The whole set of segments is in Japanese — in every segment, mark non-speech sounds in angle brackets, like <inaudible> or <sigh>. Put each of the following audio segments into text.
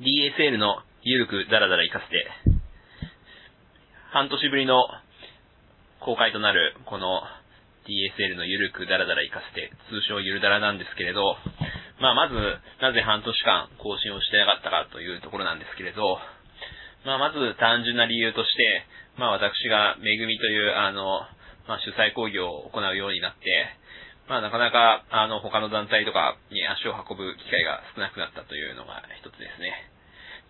DSL のゆるくダラダラ行かせて、半年ぶりの公開となるこの DSL のゆるくダラダラ行かせて、通称ゆるダラなんですけれど、まあまず、なぜ半年間更新をしてなかったかというところなんですけれど、まあまず単純な理由として、まあ私がめぐみというあの、まあ主催講義を行うようになって、まあなかなかあの他の団体とかに足を運ぶ機会が少なくなったというのが一つですね。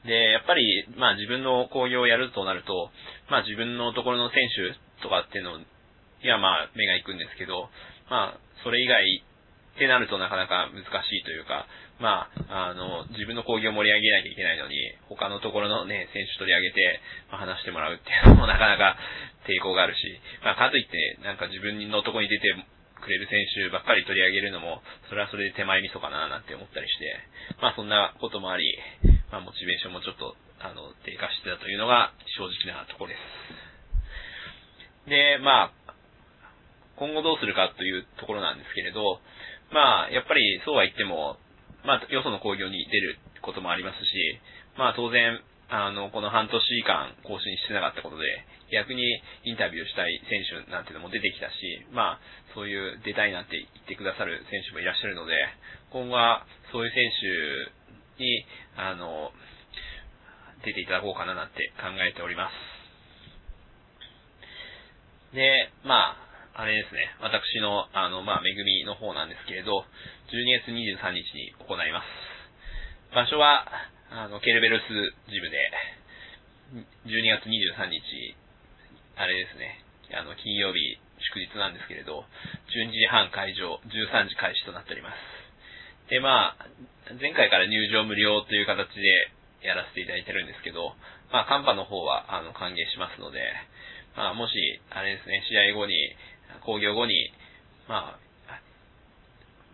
で、やっぱり、まあ自分の興行をやるとなると、まあ自分のところの選手とかっていうのにはまあ目が行くんですけど、まあそれ以外ってなるとなかなか難しいというか、まあ、あの、自分の講義を盛り上げないといけないのに、他のところのね、選手取り上げて、まあ、話してもらうっていうのもなかなか <laughs> 抵抗があるし、まあ、かといって、なんか自分のとこに出てくれる選手ばっかり取り上げるのも、それはそれで手前味噌かななんて思ったりして、まあそんなこともあり、まあモチベーションもちょっと、あの、低下してたというのが正直なところです。で、まあ、今後どうするかというところなんですけれど、まあ、やっぱりそうは言っても、まあ、よその工業に出ることもありますし、まあ当然、あの、この半年間更新してなかったことで、逆にインタビューしたい選手なんてのも出てきたし、まあ、そういう出たいなんて言ってくださる選手もいらっしゃるので、今後はそういう選手に、あの、出ていただこうかななんて考えております。で、まあ、あれですね、私の、あの、まあ、めぐみの方なんですけれど、12月23日に行います。場所は、あの、ケルベルスジムで、12月23日、あれですね、あの、金曜日、祝日なんですけれど、12時半会場、13時開始となっております。で、まあ、前回から入場無料という形でやらせていただいてるんですけど、まあ、カンパの方は、あの、歓迎しますので、まあ、もし、あれですね、試合後に、工業後に、まあ、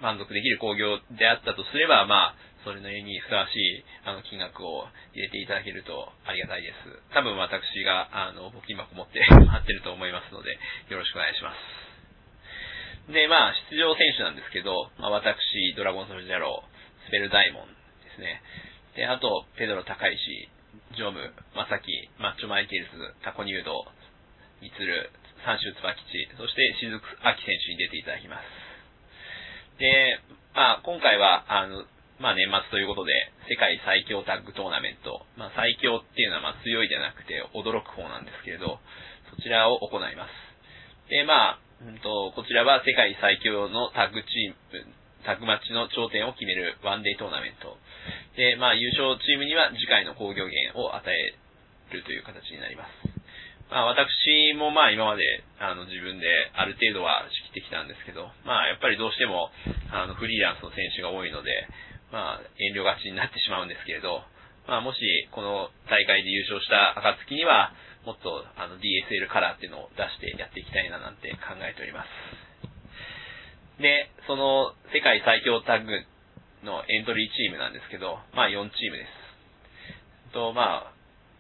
満足できる工業であったとすれば、まあ、それの絵にふさわしい、あの、金額を入れていただけるとありがたいです。多分私が、あの、募金箱持って <laughs> 待ってると思いますので、よろしくお願いします。で、まあ、出場選手なんですけど、まあ、私、ドラゴンソルジャロー、スペルダイモンですね。で、あと、ペドロ高石、ジョム、マサキ、マッチョマイケルズ、タコニュード、ミツル、三州椿地、そして雫秋選手に出ていただきます。で、まあ、今回は、あの、まあ年末ということで、世界最強タッグトーナメント、まあ最強っていうのはまあ強いじゃなくて驚く方なんですけれど、そちらを行います。で、まあ、うんと、こちらは世界最強のタッグチーム、タッグマッチの頂点を決めるワンデートーナメント。で、まあ優勝チームには次回の工業源を与えるという形になります。まあ私もまあ今まであの自分である程度は仕切ってきたんですけど、まあやっぱりどうしてもあのフリーランスの選手が多いので、まあ遠慮がちになってしまうんですけれど、まあもしこの大会で優勝した暁には、もっとあの DSL カラーっていうのを出してやっていきたいななんて考えております。で、その世界最強タッグのエントリーチームなんですけど、まあ4チームです。と、まあ、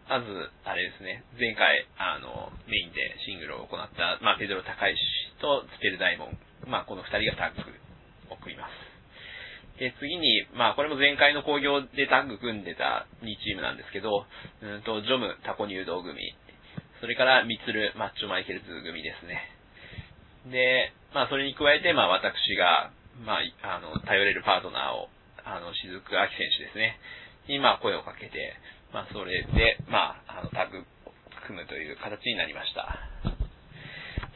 まず、あれですね、前回、あの、メインでシングルを行った、まあ、ペドロ高石とスペルダイモン、まあ、この二人がタッグを組みます。で、次に、まあ、これも前回の工業でタッグ組んでた2チームなんですけど、うんと、ジョム、タコ入道組、それから、ミツル、マッチョマイケルズ組ですね。で、まあ、それに加えて、まあ、私が、まあ、あの、頼れるパートナーを、あの、雫明選手ですね、に、まあ、声をかけて、まあ、それで、まあ、あの、タッグ組むという形になりました。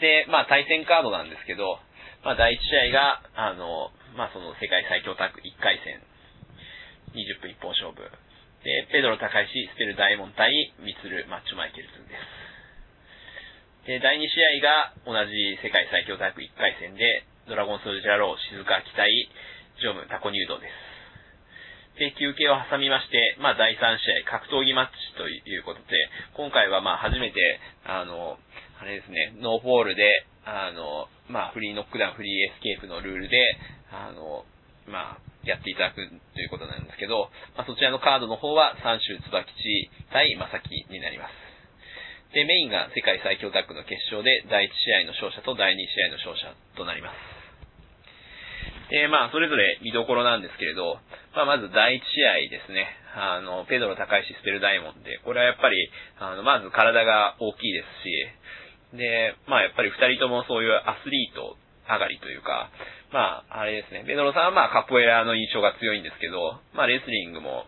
で、まあ、対戦カードなんですけど、まあ、第1試合が、あの、まあ、その世界最強タッグ1回戦、20分一本勝負。で、ペドロ高石、スペルダイモン対ミツル、マッチョマイケルズです。で、第2試合が同じ世界最強タッグ1回戦で、ドラゴンソルジャロー、静岡期待、ジョム、タコニュードです。で、休憩を挟みまして、まあ、第3試合、格闘技マッチということで、今回はまあ、初めて、あの、あれですね、ノーフォールで、あの、まあ、フリーノックダウン、フリーエスケープのルールで、あの、まあ、やっていただくということなんですけど、まあ、そちらのカードの方は、三州椿地対正木になります。で、メインが世界最強タッグの決勝で、第1試合の勝者と第2試合の勝者となります。で、まあ、それぞれ見どころなんですけれど、まあ、まず第一試合ですね。あの、ペドロ高石スペルダイモンで、これはやっぱり、あの、まず体が大きいですし、で、まあ、やっぱり二人ともそういうアスリート上がりというか、まあ、あれですね。ペドロさんはまあ、カポエラの印象が強いんですけど、まあ、レスリングも、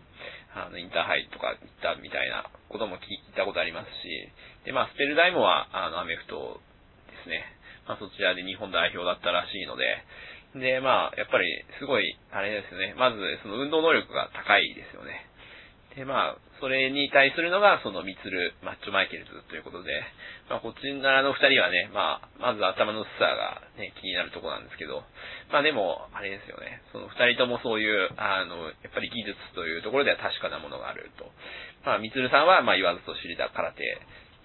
あの、インターハイとか行ったみたいなことも聞いたことありますし、で、まあ、スペルダイモは、あの、アメフトですね。まあ、そちらで日本代表だったらしいので、で、まあ、やっぱり、すごい、あれですね。まず、その運動能力が高いですよね。で、まあ、それに対するのが、その、ミツル、マッチョマイケルズということで、まあ、こっちらの二人はね、まあ、まず頭の薄さがね、気になるところなんですけど、まあでも、あれですよね、その二人ともそういう、あの、やっぱり技術というところでは確かなものがあると。まあ、ミツルさんは、まあ、言わずと知りた空手。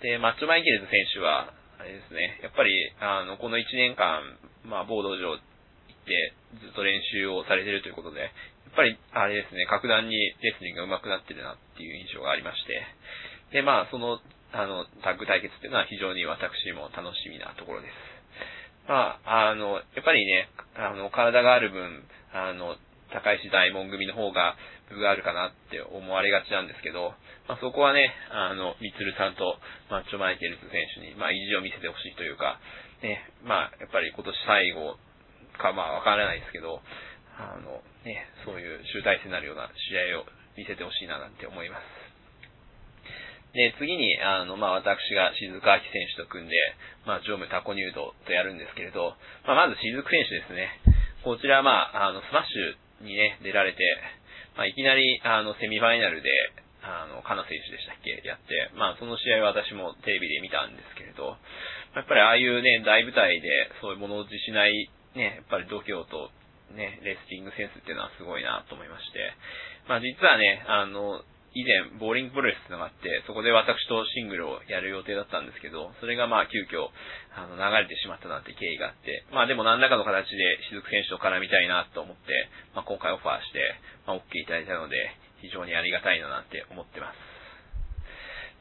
で、マッチョマイケルズ選手は、あれですね、やっぱり、あの、この一年間、まあ、ボード上行って、ずっと練習をされてるということで、っぱり、あれですね、格段にレスリングが上手くなってるなっていう印象がありまして、で、まあ、その、あの、タッグ対決っていうのは非常に私も楽しみなところです。まあ、あの、やっぱりね、あの、体がある分、あの、高石大門組の方が部があるかなって思われがちなんですけど、まあ、そこはね、あの、みつるさんとマッチョマイケルズ選手に、まあ、意地を見せてほしいというか、ね、まあ、やっぱり今年最後か、まあ、わからないですけど、あの、ね、そういう集大成になるような試合を見せてほしいななんて思います。で、次に、あの、まあ、私が静川明選手と組んで、まあ、常務タコニュードとやるんですけれど、まあ、まず静久選手ですね。こちらは、まあ、あの、スマッシュにね、出られて、まあ、いきなり、あの、セミファイナルで、あの、カナ選手でしたっけ？やって、まあ、その試合は私もテレビで見たんですけれど、やっぱりああいうね、大舞台で、そういう物落ちしない、ね、やっぱり度胸とね、レスリングセンスっていうのはすごいなと思いまして。まあ実はね、あの、以前、ボーリングプロレスってのがあって、そこで私とシングルをやる予定だったんですけど、それがまあ急遽、あの、流れてしまったなんて経緯があって、まあでも何らかの形で雫選手と絡みたいなと思って、まあ今回オファーして、まあ OK いただいたので、非常にありがたいななんて思ってます。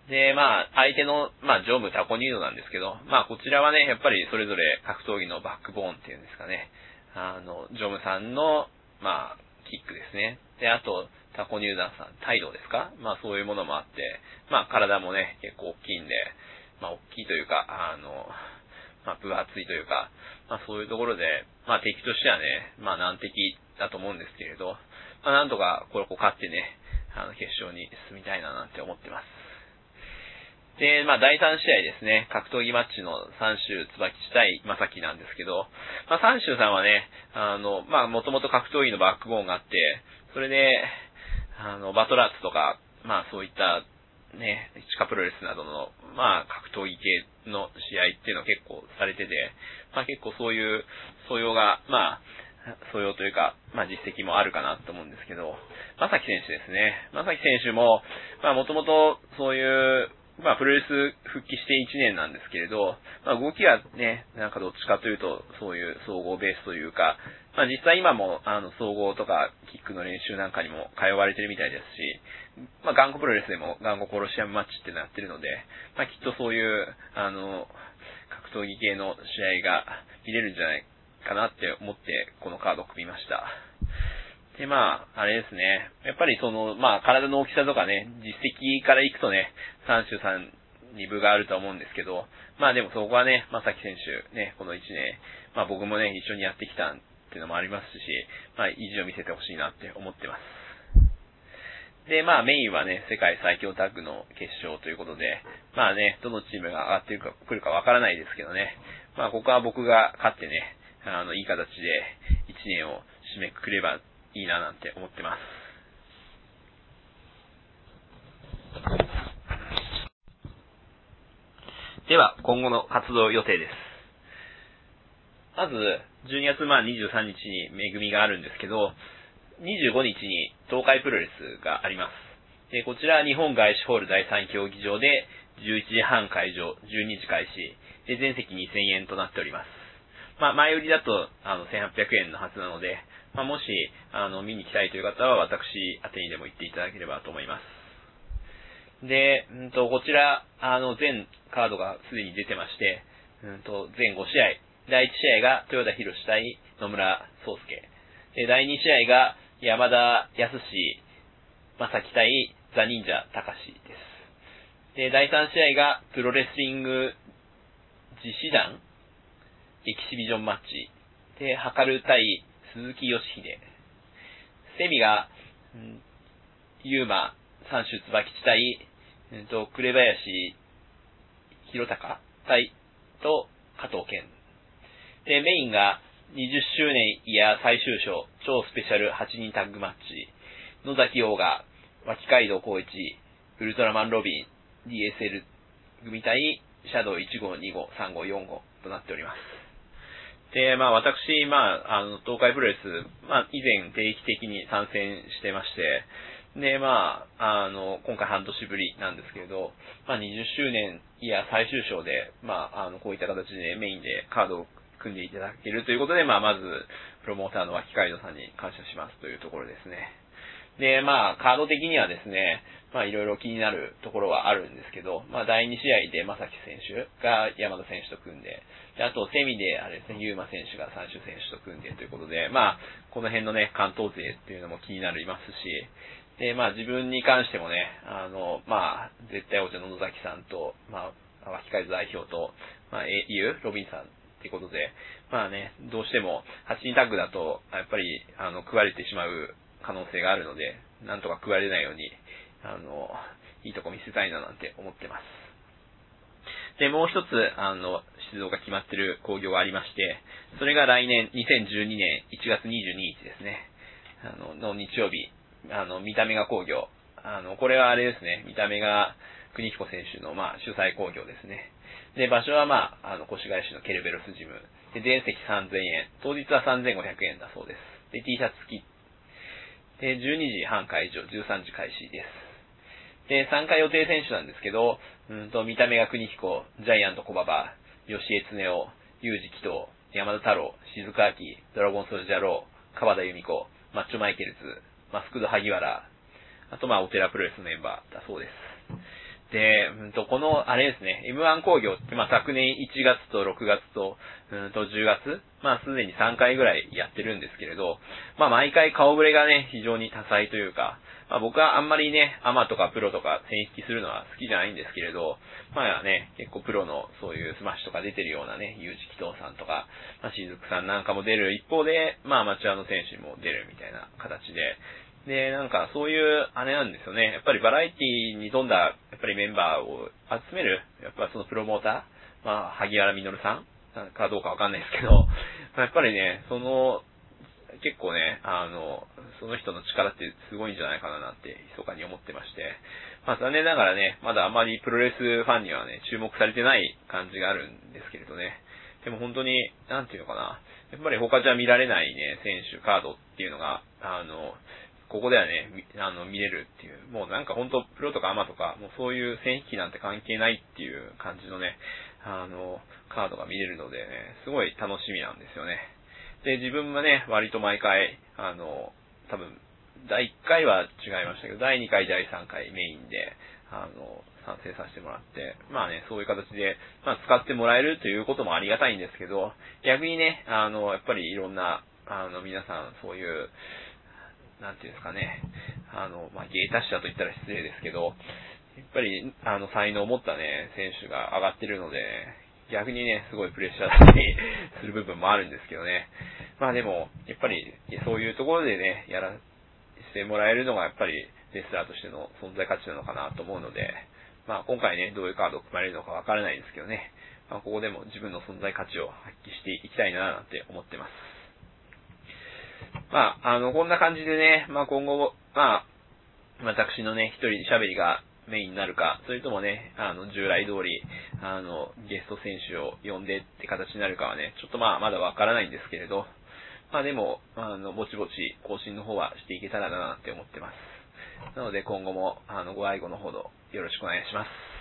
で、まあ、相手の、まあ、常務タコニードなんですけど、まあ、こちらはね、やっぱりそれぞれ格闘技のバックボーンっていうんですかね。あの、ジョムさんの、まあ、キックですね。で、あと、タコニューダーさん、態度ですか？まあそういうものもあって、まあ体もね、結構大きいんで、まあ大きいというか、あの、まあ分厚いというか、まあそういうところで、まあ敵としてはね、まあ難敵だと思うんですけれど、まあなんとかこれこう勝ってね、あの決勝に進みたいななんて思ってます。で、まあ、第3試合ですね、格闘技マッチの三州椿地対正木なんですけど、まあ、三州さんはね、あの、まあ、もともと格闘技のバックボーンがあって、それで、あの、バトラーツとか、まあ、そういった、ね、地下プロレスなどの、まあ、格闘技系の試合っていうのを結構されてて、まあ、結構そういう素養が、まあ、素養というか、まあ実績もあるかなと思うんですけど、まさき選手ですね。まさき選手も、まあもともとそういうまあ、プロレス復帰して1年なんですけれど、まあ、動きはね、なんかどっちかというと、そういう総合ベースというか、まあ、実際今も、あの、総合とか、キックの練習なんかにも通われてるみたいですし、まあ、頑固プロレスでも、頑固コロシアムマッチってなってるので、まあ、きっとそういう、あの、格闘技系の試合が見れるんじゃないかなって思って、このカードを組みました。で、まあ、あれですね。やっぱりその、まあ、体の大きさとかね、実績からいくとね、三州さんに部があると思うんですけど、まあでもそこはね、まさき選手、ね、この1年、まあ僕もね、一緒にやってきたっていうのもありますし、まあ意地を見せてほしいなって思ってます。で、まあメインはね、世界最強タッグの決勝ということで、まあね、どのチームが上がってくるかわからないですけどね、まあここは僕が勝ってね、あの、いい形で1年を締めくくればいいななんて思ってます。では、今後の活動予定です。まず、12月まあ23日に恵みがあるんですけど、25日に東海プロレスがあります。で、こちら日本外資ホール第3競技場で11時半会場、12時開始、で、全席2000円となっております。まあ、前売りだと、あの、1800円のはずなので、まあ、もし、あの、見に来たいという方は、私宛にでも行っていただければと思います。で、うんと、こちら、あの、全カードがすでに出てまして、うんと、全5試合。第1試合が豊田博士対野村宗介。で、第2試合が山田康史正樹対ザ・忍者高志です。で、第3試合がプロレスリング実施団エキシビジョンマッチ。で、はかる対鈴木義秀。セミが、うん、ユーマ三種椿地対、えっと、紅林弘隆対と加藤健。で、メインが20周年イヤー最終章超スペシャル8人タッグマッチ。野崎王が脇街道光一、ウルトラマンロビン、DSL 組対シャドウ1号、2号、3号、4号となっております。で、まあ私、まあ、あの、東海プロレス、まあ以前定期的に参戦してまして、で、まあ、あの、今回半年ぶりなんですけれど、まあ、20周年いや最終章で、まあ、あの、こういった形でメインでカードを組んでいただけるということで、まあ、まず、プロモーターの脇海道さんに感謝しますというところですね。で、まあ、カード的にはですね、まあ、いろいろ気になるところはあるんですけど、まあ、第2試合で正木選手が山田選手と組んで、であと、セミで、あれですね、ユーマ選手が三種選手と組んでということで、まあ、この辺のね、関東勢っていうのも気になりますし、で、まあ自分に関してもね、あの、まあ、絶対王者の野崎さんと、まあ、脇海代表と、まあ、EU、ロビンさんってことで、まあね、どうしても、8人タッグだと、やっぱり、あの、食われてしまう可能性があるので、なんとか食われないように、あの、いいとこ見せたいななんて思ってます。で、もう一つ、あの、出場が決まってる工業がありまして、それが来年、2012年1月22日ですね。あの、の日曜日、あの、見た目が工業。あの、これはあれですね、見た目が国彦選手の、まあ、主催工業ですね。で、場所はまあ、あの、越谷市のケルベロスジム。で、全席3000円。当日は3500円だそうです。で、T シャツ付き。で、12時半会場、13時開始です。で、参加予定選手なんですけど、うんと、見た目が国彦、ジャイアント小馬場、吉江恒夫、ユージ紀藤、山田太郎、静川明、ドラゴンソルジャロー、川田由美子、マッチョマイケルズ、マスクド萩原、あとまあ、お寺プロレスのメンバーだそうです。で、うんと、この、あれですね、M1 工業って、まあ、昨年1月と6月と、うんと、10月、まあ、すでに3回ぐらいやってるんですけれど、まあ、毎回顔ぶれがね、非常に多彩というか、まあ、僕はあんまりね、アマとかプロとか線引きするのは好きじゃないんですけれど、まあね、結構プロのそういうスマッシュとか出てるようなね、ユージキトさんとか、まあ、しずくさんなんかも出る。一方で、まあ、アマチュアの選手も出るみたいな形で、で、なんかそういう、あれなんですよね。やっぱりバラエティに富んだ、やっぱりメンバーを集める、やっぱそのプロモーター、まあ、萩原実さんかどうかわかんないですけど、やっぱりね、その、結構ね、あの、その人の力ってすごいんじゃないかななんて、密かに思ってまして、まあ残念ながらね、まだあまりプロレスファンにはね、注目されてない感じがあるんですけれどね。でも本当に、なんていうのかな、やっぱり他じゃ見られないね、選手、カードっていうのが、あの、ここではね、あの、見れるっていう、もうなんか本当プロとかアマとか、もうそういう戦引きなんて関係ないっていう感じのね、あの、カードが見れるのでね、すごい楽しみなんですよね。で、自分はね、割と毎回、あの、多分、第1回は違いましたけど、第2回、第3回メインで、あの、賛成させてもらって、まあね、そういう形で、まあ使ってもらえるということもありがたいんですけど、逆にね、あの、やっぱりいろんな、あの、皆さん、そういう、なんていうんですかね、あの、まあ、芸達者と言ったら失礼ですけど、やっぱり、あの、才能を持ったね、選手が上がってるので、逆にね、すごいプレッシャーだったり <laughs> する部分もあるんですけどね。まあでも、やっぱり、そういうところでね、やらせてもらえるのが、やっぱり、レスラーとしての存在価値なのかなと思うので、まあ今回ね、どういうカードを組まれるのかわからないんですけどね、まあここでも自分の存在価値を発揮していきたいななんて思ってます。まあ、あの、こんな感じでね、まあ今後、まあ、私のね、一人喋りがメインになるか、それともね、あの、従来通り、あの、ゲスト選手を呼んでって形になるかはね、ちょっとまあ、まだわからないんですけれど、まあでも、あの、ぼちぼち更新の方はしていけたらなって思ってます。なので今後も、あの、ご愛顧のほどよろしくお願いします。